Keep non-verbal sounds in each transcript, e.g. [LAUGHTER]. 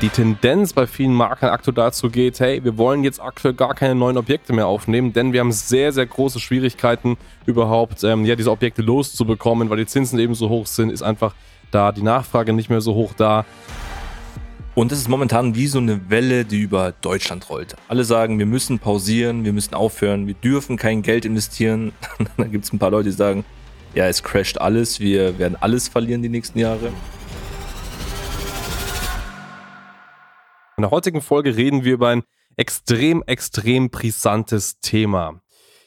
die Tendenz bei vielen Marken aktuell dazu geht, hey, wir wollen jetzt aktuell gar keine neuen Objekte mehr aufnehmen, denn wir haben sehr, sehr große Schwierigkeiten überhaupt, ähm, ja, diese Objekte loszubekommen, weil die Zinsen eben so hoch sind, ist einfach da die Nachfrage nicht mehr so hoch da. Und es ist momentan wie so eine Welle, die über Deutschland rollt. Alle sagen, wir müssen pausieren, wir müssen aufhören, wir dürfen kein Geld investieren. [LAUGHS] Dann gibt es ein paar Leute, die sagen, ja, es crasht alles, wir werden alles verlieren die nächsten Jahre. In der heutigen Folge reden wir über ein extrem, extrem brisantes Thema.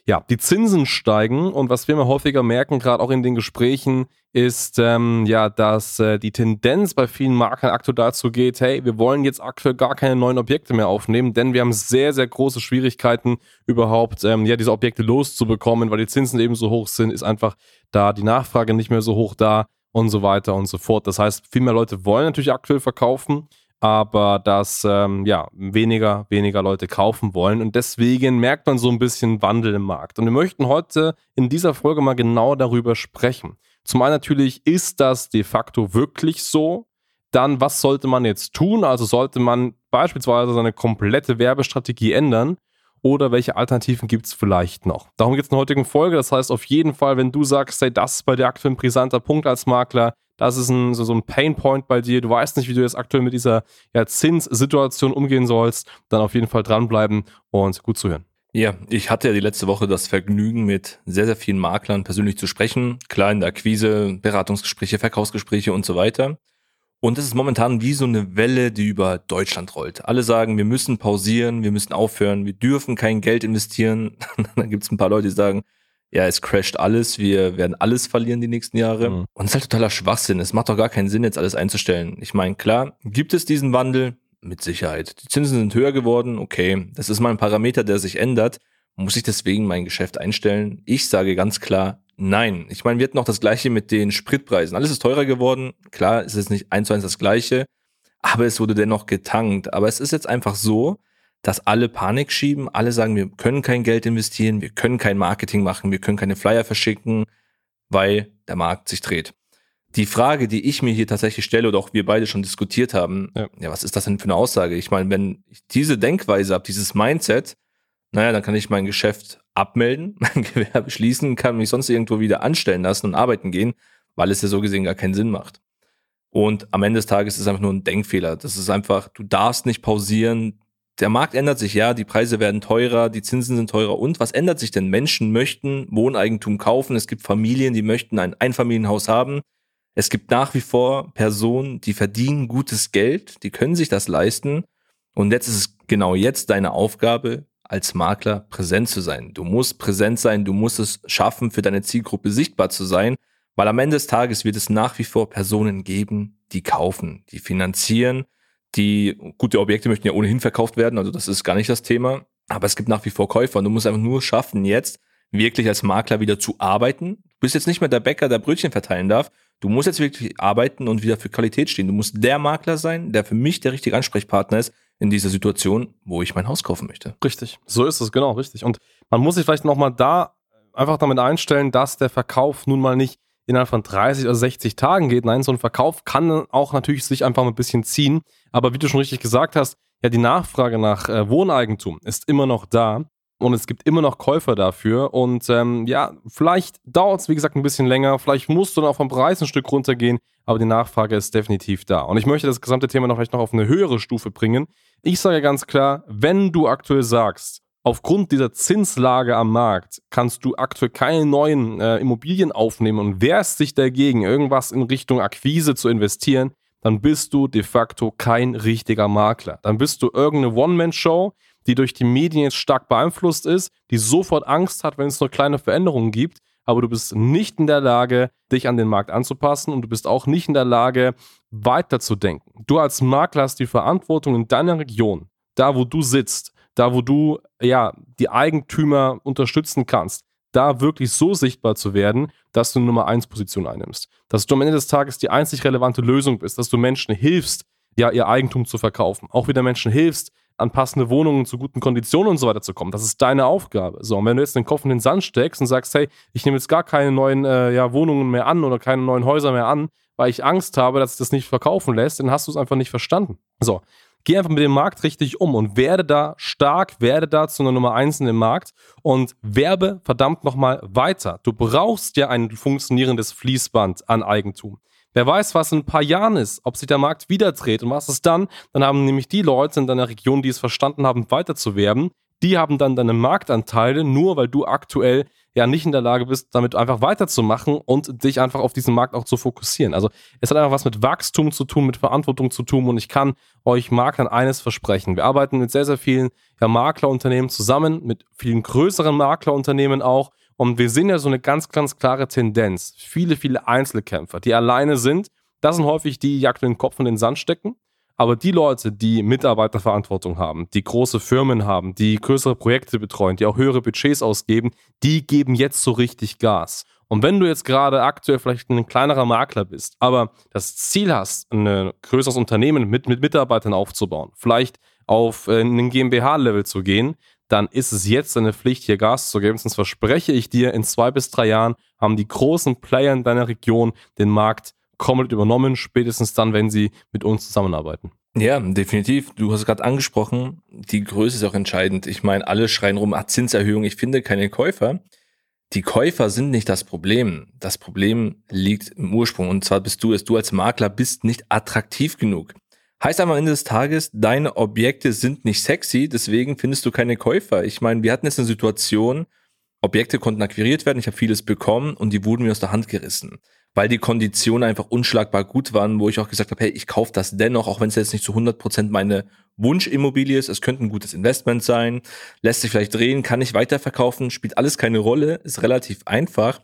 Ja, die Zinsen steigen und was wir immer häufiger merken, gerade auch in den Gesprächen, ist ähm, ja, dass äh, die Tendenz bei vielen Marken aktuell dazu geht, hey, wir wollen jetzt aktuell gar keine neuen Objekte mehr aufnehmen, denn wir haben sehr, sehr große Schwierigkeiten überhaupt, ähm, ja, diese Objekte loszubekommen, weil die Zinsen eben so hoch sind, ist einfach da die Nachfrage nicht mehr so hoch da und so weiter und so fort. Das heißt, viel mehr Leute wollen natürlich aktuell verkaufen aber dass ähm, ja weniger weniger Leute kaufen wollen und deswegen merkt man so ein bisschen Wandel im Markt und wir möchten heute in dieser Folge mal genau darüber sprechen. Zum einen natürlich ist das de facto wirklich so. Dann was sollte man jetzt tun? Also sollte man beispielsweise seine komplette Werbestrategie ändern oder welche Alternativen gibt es vielleicht noch? Darum geht es in der heutigen Folge. Das heißt auf jeden Fall, wenn du sagst, hey, das ist bei dir aktuell ein brisanter Punkt als Makler, das ist ein, so, so ein Painpoint bei dir, du weißt nicht, wie du jetzt aktuell mit dieser ja, Zinssituation umgehen sollst, dann auf jeden Fall dranbleiben und gut zuhören. Ja, ich hatte ja die letzte Woche das Vergnügen, mit sehr, sehr vielen Maklern persönlich zu sprechen. Klar Akquise, Beratungsgespräche, Verkaufsgespräche und so weiter. Und es ist momentan wie so eine Welle, die über Deutschland rollt. Alle sagen, wir müssen pausieren, wir müssen aufhören, wir dürfen kein Geld investieren. [LAUGHS] Dann gibt es ein paar Leute, die sagen, ja, es crasht alles, wir werden alles verlieren die nächsten Jahre. Mhm. Und es ist halt totaler Schwachsinn. Es macht doch gar keinen Sinn, jetzt alles einzustellen. Ich meine, klar, gibt es diesen Wandel? Mit Sicherheit. Die Zinsen sind höher geworden, okay. Das ist mal ein Parameter, der sich ändert. Muss ich deswegen mein Geschäft einstellen? Ich sage ganz klar, Nein. Ich meine, wir hatten noch das gleiche mit den Spritpreisen. Alles ist teurer geworden. Klar, es ist nicht eins zu eins das gleiche, aber es wurde dennoch getankt. Aber es ist jetzt einfach so, dass alle Panik schieben. Alle sagen, wir können kein Geld investieren, wir können kein Marketing machen, wir können keine Flyer verschicken, weil der Markt sich dreht. Die Frage, die ich mir hier tatsächlich stelle oder auch wir beide schon diskutiert haben, ja, ja was ist das denn für eine Aussage? Ich meine, wenn ich diese Denkweise habe, dieses Mindset, naja, dann kann ich mein Geschäft abmelden, [LAUGHS] mein Gewerbe schließen, kann mich sonst irgendwo wieder anstellen lassen und arbeiten gehen, weil es ja so gesehen gar keinen Sinn macht. Und am Ende des Tages ist es einfach nur ein Denkfehler. Das ist einfach, du darfst nicht pausieren. Der Markt ändert sich, ja, die Preise werden teurer, die Zinsen sind teurer. Und was ändert sich denn? Menschen möchten Wohneigentum kaufen. Es gibt Familien, die möchten ein Einfamilienhaus haben. Es gibt nach wie vor Personen, die verdienen gutes Geld, die können sich das leisten. Und jetzt ist es genau jetzt deine Aufgabe, als Makler präsent zu sein. Du musst präsent sein, du musst es schaffen, für deine Zielgruppe sichtbar zu sein, weil am Ende des Tages wird es nach wie vor Personen geben, die kaufen, die finanzieren, die, gute Objekte möchten ja ohnehin verkauft werden, also das ist gar nicht das Thema, aber es gibt nach wie vor Käufer und du musst einfach nur schaffen, jetzt wirklich als Makler wieder zu arbeiten. Du bist jetzt nicht mehr der Bäcker, der Brötchen verteilen darf. Du musst jetzt wirklich arbeiten und wieder für Qualität stehen. Du musst der Makler sein, der für mich der richtige Ansprechpartner ist, in dieser Situation, wo ich mein Haus kaufen möchte. Richtig, so ist es, genau, richtig. Und man muss sich vielleicht nochmal da einfach damit einstellen, dass der Verkauf nun mal nicht innerhalb von 30 oder 60 Tagen geht. Nein, so ein Verkauf kann auch natürlich sich einfach ein bisschen ziehen. Aber wie du schon richtig gesagt hast, ja, die Nachfrage nach äh, Wohneigentum ist immer noch da und es gibt immer noch Käufer dafür. Und ähm, ja, vielleicht dauert es, wie gesagt, ein bisschen länger. Vielleicht musst du dann auch vom Preis ein Stück runtergehen, aber die Nachfrage ist definitiv da. Und ich möchte das gesamte Thema noch vielleicht noch auf eine höhere Stufe bringen. Ich sage ganz klar, wenn du aktuell sagst, aufgrund dieser Zinslage am Markt kannst du aktuell keine neuen äh, Immobilien aufnehmen und wehrst dich dagegen, irgendwas in Richtung Akquise zu investieren, dann bist du de facto kein richtiger Makler. Dann bist du irgendeine One-Man-Show, die durch die Medien jetzt stark beeinflusst ist, die sofort Angst hat, wenn es nur kleine Veränderungen gibt, aber du bist nicht in der Lage, dich an den Markt anzupassen und du bist auch nicht in der Lage, weiterzudenken. Du als Makler hast die Verantwortung in deiner Region, da wo du sitzt, da wo du ja die Eigentümer unterstützen kannst, da wirklich so sichtbar zu werden, dass du eine Nummer 1 Position einnimmst. Dass du am Ende des Tages die einzig relevante Lösung bist, dass du Menschen hilfst, ja, ihr Eigentum zu verkaufen. Auch wieder Menschen hilfst, an passende Wohnungen zu guten Konditionen und so weiter zu kommen. Das ist deine Aufgabe. So, und wenn du jetzt den Kopf in den Sand steckst und sagst, hey, ich nehme jetzt gar keine neuen äh, ja, Wohnungen mehr an oder keine neuen Häuser mehr an, weil ich Angst habe, dass es das nicht verkaufen lässt, dann hast du es einfach nicht verstanden. So, geh einfach mit dem Markt richtig um und werde da stark, werde da zu einer Nummer 1 in dem Markt und werbe verdammt nochmal weiter. Du brauchst ja ein funktionierendes Fließband an Eigentum. Wer weiß, was in ein paar Jahren ist, ob sich der Markt wieder dreht und was ist dann? Dann haben nämlich die Leute in deiner Region, die es verstanden haben, weiterzuwerben, die haben dann deine Marktanteile, nur weil du aktuell ja nicht in der Lage bist, damit einfach weiterzumachen und dich einfach auf diesen Markt auch zu fokussieren. Also es hat einfach was mit Wachstum zu tun, mit Verantwortung zu tun und ich kann euch Maklern eines versprechen. Wir arbeiten mit sehr, sehr vielen ja, Maklerunternehmen zusammen, mit vielen größeren Maklerunternehmen auch und wir sehen ja so eine ganz, ganz klare Tendenz. Viele, viele Einzelkämpfer, die alleine sind, das sind häufig die, die aktuell den Kopf in den Sand stecken aber die Leute, die Mitarbeiterverantwortung haben, die große Firmen haben, die größere Projekte betreuen, die auch höhere Budgets ausgeben, die geben jetzt so richtig Gas. Und wenn du jetzt gerade aktuell vielleicht ein kleinerer Makler bist, aber das Ziel hast, ein größeres Unternehmen mit, mit Mitarbeitern aufzubauen, vielleicht auf äh, einen GmbH-Level zu gehen, dann ist es jetzt deine Pflicht, hier Gas zu geben. Sonst verspreche ich dir, in zwei bis drei Jahren haben die großen Player in deiner Region den Markt komplett übernommen, spätestens dann, wenn sie mit uns zusammenarbeiten. Ja, definitiv. Du hast gerade angesprochen, die Größe ist auch entscheidend. Ich meine, alle schreien rum, ah, Zinserhöhung, ich finde keine Käufer. Die Käufer sind nicht das Problem. Das Problem liegt im Ursprung. Und zwar bist du es. Du als Makler bist nicht attraktiv genug. Heißt am Ende des Tages, deine Objekte sind nicht sexy, deswegen findest du keine Käufer. Ich meine, wir hatten jetzt eine Situation, Objekte konnten akquiriert werden, ich habe vieles bekommen und die wurden mir aus der Hand gerissen weil die Konditionen einfach unschlagbar gut waren, wo ich auch gesagt habe, hey, ich kaufe das dennoch, auch wenn es jetzt nicht zu 100 Prozent meine Wunschimmobilie ist. Es könnte ein gutes Investment sein, lässt sich vielleicht drehen, kann ich weiterverkaufen, spielt alles keine Rolle, ist relativ einfach.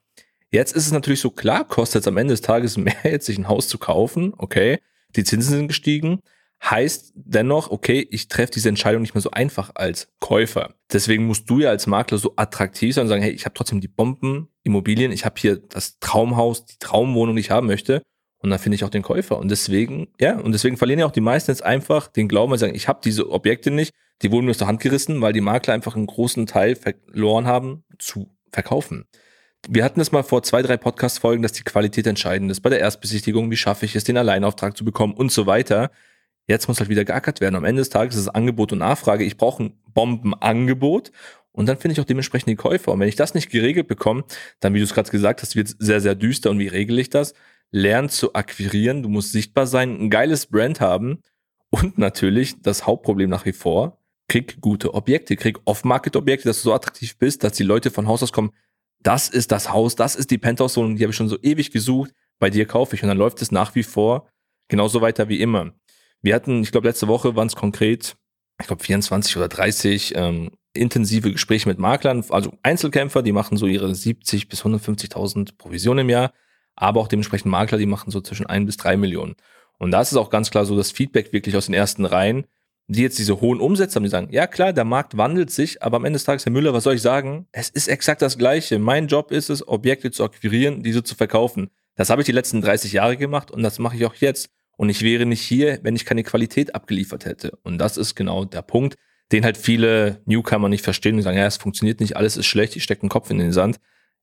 Jetzt ist es natürlich so, klar, kostet es am Ende des Tages [LAUGHS] mehr, jetzt sich ein Haus zu kaufen, okay, die Zinsen sind gestiegen, heißt dennoch, okay, ich treffe diese Entscheidung nicht mehr so einfach als Käufer. Deswegen musst du ja als Makler so attraktiv sein und sagen, hey, ich habe trotzdem die Bomben, Immobilien, ich habe hier das Traumhaus, die Traumwohnung, die ich haben möchte. Und dann finde ich auch den Käufer. Und deswegen, ja, und deswegen verlieren ja auch die meisten jetzt einfach den Glauben, weil sie sagen, ich habe diese Objekte nicht, die wurden mir aus der Hand gerissen, weil die Makler einfach einen großen Teil verloren haben zu verkaufen. Wir hatten es mal vor zwei, drei Podcast-Folgen, dass die Qualität entscheidend ist. Bei der Erstbesichtigung, wie schaffe ich es, den Alleinauftrag zu bekommen und so weiter. Jetzt muss halt wieder geackert werden. Am Ende des Tages ist es Angebot und Nachfrage. Ich brauche ein Bombenangebot und dann finde ich auch dementsprechend die Käufer. Und wenn ich das nicht geregelt bekomme, dann, wie du es gerade gesagt hast, wird es sehr, sehr düster. Und wie regel ich das? Lern zu akquirieren. Du musst sichtbar sein, ein geiles Brand haben und natürlich das Hauptproblem nach wie vor. Krieg gute Objekte, krieg Off-Market-Objekte, dass du so attraktiv bist, dass die Leute von Haus aus kommen. Das ist das Haus, das ist die Penthouse-Wohnung, die habe ich schon so ewig gesucht. Bei dir kaufe ich und dann läuft es nach wie vor genauso weiter wie immer. Wir hatten, ich glaube, letzte Woche waren es konkret, ich glaube, 24 oder 30 ähm, intensive Gespräche mit Maklern, also Einzelkämpfer, die machen so ihre 70 bis 150.000 Provisionen im Jahr, aber auch dementsprechend Makler, die machen so zwischen 1 bis 3 Millionen. Und da ist auch ganz klar so das Feedback wirklich aus den ersten Reihen, die jetzt diese hohen Umsätze haben, die sagen, ja klar, der Markt wandelt sich, aber am Ende des Tages, Herr Müller, was soll ich sagen? Es ist exakt das Gleiche. Mein Job ist es, Objekte zu akquirieren, diese zu verkaufen. Das habe ich die letzten 30 Jahre gemacht und das mache ich auch jetzt. Und ich wäre nicht hier, wenn ich keine Qualität abgeliefert hätte. Und das ist genau der Punkt, den halt viele Newcomer nicht verstehen und sagen, ja, es funktioniert nicht, alles ist schlecht, ich stecke den Kopf in den Sand.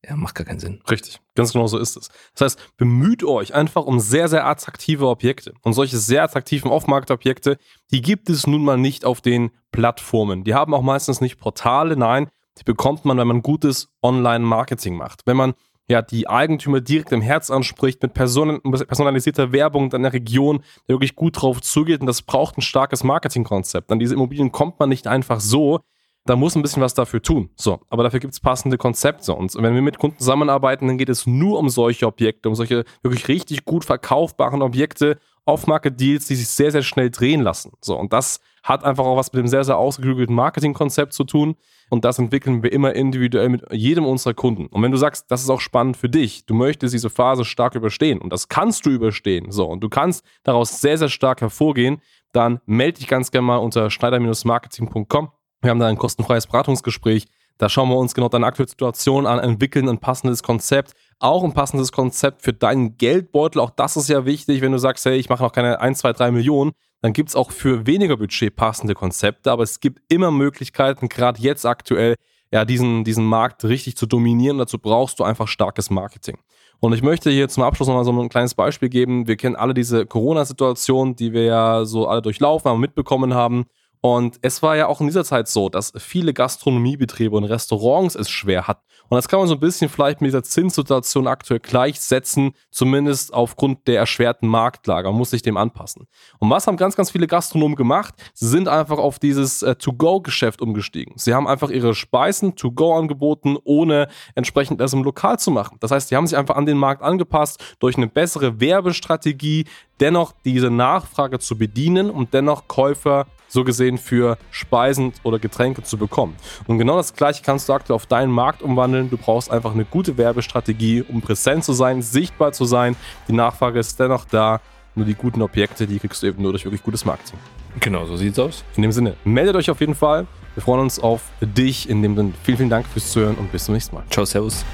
Ja, macht gar keinen Sinn. Richtig, ganz genau so ist es. Das heißt, bemüht euch einfach um sehr, sehr attraktive Objekte. Und solche sehr attraktiven Off-Market-Objekte, die gibt es nun mal nicht auf den Plattformen. Die haben auch meistens nicht Portale, nein, die bekommt man, wenn man gutes Online-Marketing macht. Wenn man ja, die Eigentümer direkt im Herz anspricht, mit personalisierter Werbung in der Region, der wirklich gut drauf zugeht. Und das braucht ein starkes Marketingkonzept. An diese Immobilien kommt man nicht einfach so. Da muss ein bisschen was dafür tun. So, aber dafür gibt es passende Konzepte. Und wenn wir mit Kunden zusammenarbeiten, dann geht es nur um solche Objekte, um solche wirklich richtig gut verkaufbaren Objekte, Off-Market-Deals, die sich sehr, sehr schnell drehen lassen. So, und das hat einfach auch was mit dem sehr, sehr ausgeklügelten Marketingkonzept zu tun. Und das entwickeln wir immer individuell mit jedem unserer Kunden. Und wenn du sagst, das ist auch spannend für dich, du möchtest diese Phase stark überstehen und das kannst du überstehen, so, und du kannst daraus sehr, sehr stark hervorgehen, dann melde dich ganz gerne mal unter schneider-marketing.com. Wir haben da ein kostenfreies Beratungsgespräch. Da schauen wir uns genau deine aktuelle Situation an, entwickeln ein passendes Konzept, auch ein passendes Konzept für deinen Geldbeutel. Auch das ist ja wichtig, wenn du sagst, hey, ich mache noch keine 1, 2, 3 Millionen, dann gibt es auch für weniger Budget passende Konzepte, aber es gibt immer Möglichkeiten, gerade jetzt aktuell, ja, diesen, diesen Markt richtig zu dominieren. Dazu brauchst du einfach starkes Marketing. Und ich möchte hier zum Abschluss nochmal so ein kleines Beispiel geben. Wir kennen alle diese Corona-Situation, die wir ja so alle durchlaufen haben, mitbekommen haben. Und es war ja auch in dieser Zeit so, dass viele Gastronomiebetriebe und Restaurants es schwer hatten. Und das kann man so ein bisschen vielleicht mit dieser Zinssituation aktuell gleichsetzen, zumindest aufgrund der erschwerten Marktlage. Man muss sich dem anpassen. Und was haben ganz, ganz viele Gastronomen gemacht? Sie sind einfach auf dieses äh, To-Go-Geschäft umgestiegen. Sie haben einfach ihre Speisen To-Go angeboten, ohne entsprechend das im Lokal zu machen. Das heißt, sie haben sich einfach an den Markt angepasst durch eine bessere Werbestrategie, dennoch diese Nachfrage zu bedienen und dennoch Käufer so gesehen für Speisen oder Getränke zu bekommen. Und genau das gleiche kannst du aktuell auf deinen Markt umwandeln. Du brauchst einfach eine gute Werbestrategie, um präsent zu sein, sichtbar zu sein. Die Nachfrage ist dennoch da. Nur die guten Objekte, die kriegst du eben nur durch wirklich gutes Marketing. Genau, so sieht's aus. In dem Sinne, meldet euch auf jeden Fall. Wir freuen uns auf dich. In dem Sinne, vielen, vielen Dank fürs Zuhören und bis zum nächsten Mal. Ciao, Servus.